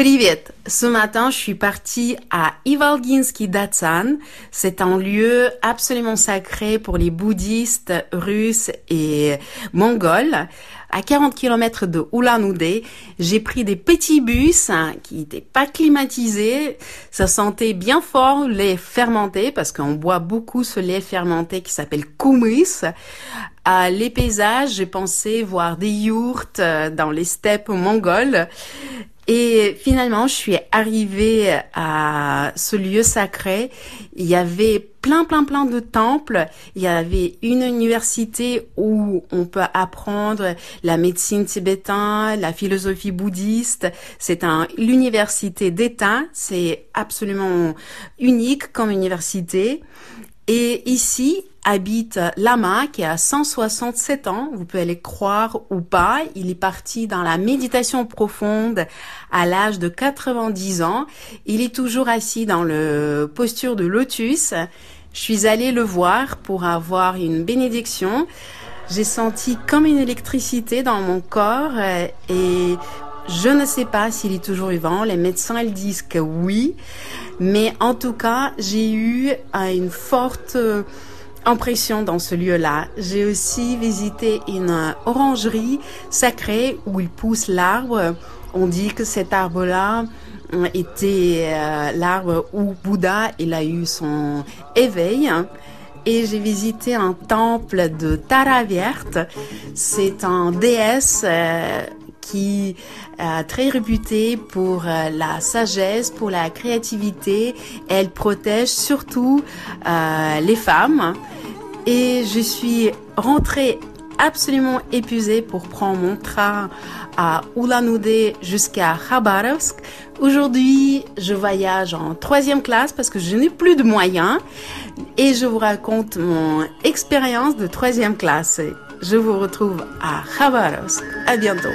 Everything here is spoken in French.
Привет! Ce matin, je suis partie à Ivalginsky Datsan. C'est un lieu absolument sacré pour les bouddhistes russes et mongols. À 40 km de Ulan-Ude, j'ai pris des petits bus hein, qui n'étaient pas climatisés. Ça sentait bien fort le lait fermenté parce qu'on boit beaucoup ce lait fermenté qui s'appelle kumis. À les paysages, j'ai pensé voir des yourtes euh, dans les steppes mongoles. Et finalement, je suis arrivée à ce lieu sacré. Il y avait plein, plein, plein de temples. Il y avait une université où on peut apprendre la médecine tibétaine, la philosophie bouddhiste. C'est un, l'université d'État. C'est absolument unique comme université. Et ici, habite Lama qui a 167 ans, vous pouvez aller croire ou pas, il est parti dans la méditation profonde à l'âge de 90 ans, il est toujours assis dans le posture de lotus. Je suis allée le voir pour avoir une bénédiction. J'ai senti comme une électricité dans mon corps euh, et je ne sais pas s'il est toujours vivant. Les médecins ils disent que oui, mais en tout cas j'ai eu euh, une forte impression dans ce lieu-là. J'ai aussi visité une orangerie sacrée où il pousse l'arbre. On dit que cet arbre-là euh, était euh, l'arbre où Bouddha il a eu son éveil. Et j'ai visité un temple de Tara Verte. C'est un déesse euh, qui est très réputée pour la sagesse, pour la créativité. Elle protège surtout les femmes et je suis rentrée absolument épuisée pour prendre mon train à Ulan-Ude jusqu'à Khabarovsk. Aujourd'hui, je voyage en troisième classe parce que je n'ai plus de moyens et je vous raconte mon expérience de troisième classe. Je vous retrouve à Khabarovsk. À bientôt.